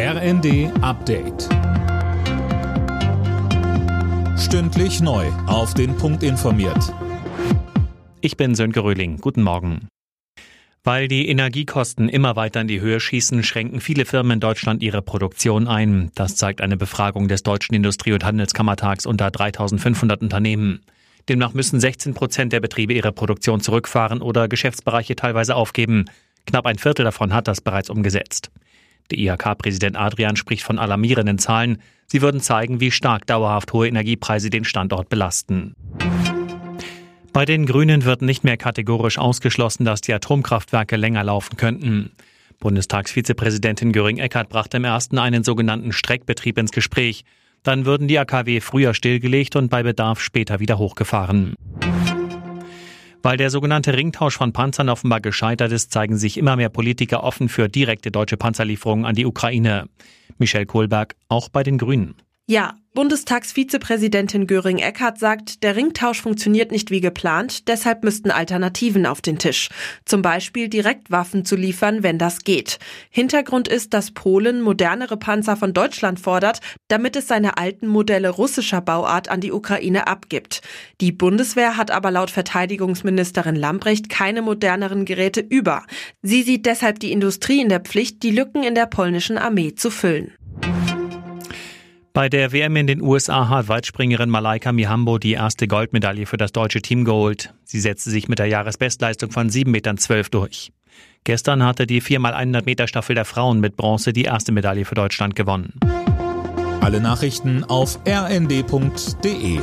RND Update. Stündlich neu. Auf den Punkt informiert. Ich bin Sönke Röhling. Guten Morgen. Weil die Energiekosten immer weiter in die Höhe schießen, schränken viele Firmen in Deutschland ihre Produktion ein. Das zeigt eine Befragung des Deutschen Industrie- und Handelskammertags unter 3500 Unternehmen. Demnach müssen 16 Prozent der Betriebe ihre Produktion zurückfahren oder Geschäftsbereiche teilweise aufgeben. Knapp ein Viertel davon hat das bereits umgesetzt. Der IHK-Präsident Adrian spricht von alarmierenden Zahlen. Sie würden zeigen, wie stark dauerhaft hohe Energiepreise den Standort belasten. Bei den Grünen wird nicht mehr kategorisch ausgeschlossen, dass die Atomkraftwerke länger laufen könnten. Bundestagsvizepräsidentin Göring-Eckardt brachte im ersten einen sogenannten Streckbetrieb ins Gespräch. Dann würden die AKW früher stillgelegt und bei Bedarf später wieder hochgefahren. Weil der sogenannte Ringtausch von Panzern offenbar gescheitert ist, zeigen sich immer mehr Politiker offen für direkte deutsche Panzerlieferungen an die Ukraine. Michel Kohlberg, auch bei den Grünen. Ja, Bundestagsvizepräsidentin Göring-Eckardt sagt, der Ringtausch funktioniert nicht wie geplant, deshalb müssten Alternativen auf den Tisch. Zum Beispiel direkt Waffen zu liefern, wenn das geht. Hintergrund ist, dass Polen modernere Panzer von Deutschland fordert, damit es seine alten Modelle russischer Bauart an die Ukraine abgibt. Die Bundeswehr hat aber laut Verteidigungsministerin Lambrecht keine moderneren Geräte über. Sie sieht deshalb die Industrie in der Pflicht, die Lücken in der polnischen Armee zu füllen. Bei der WM in den USA hat Weitspringerin Malaika Mihambo die erste Goldmedaille für das deutsche Team geholt. Sie setzte sich mit der Jahresbestleistung von 7,12 Metern durch. Gestern hatte die 4x100 Meter Staffel der Frauen mit Bronze die erste Medaille für Deutschland gewonnen. Alle Nachrichten auf rnd.de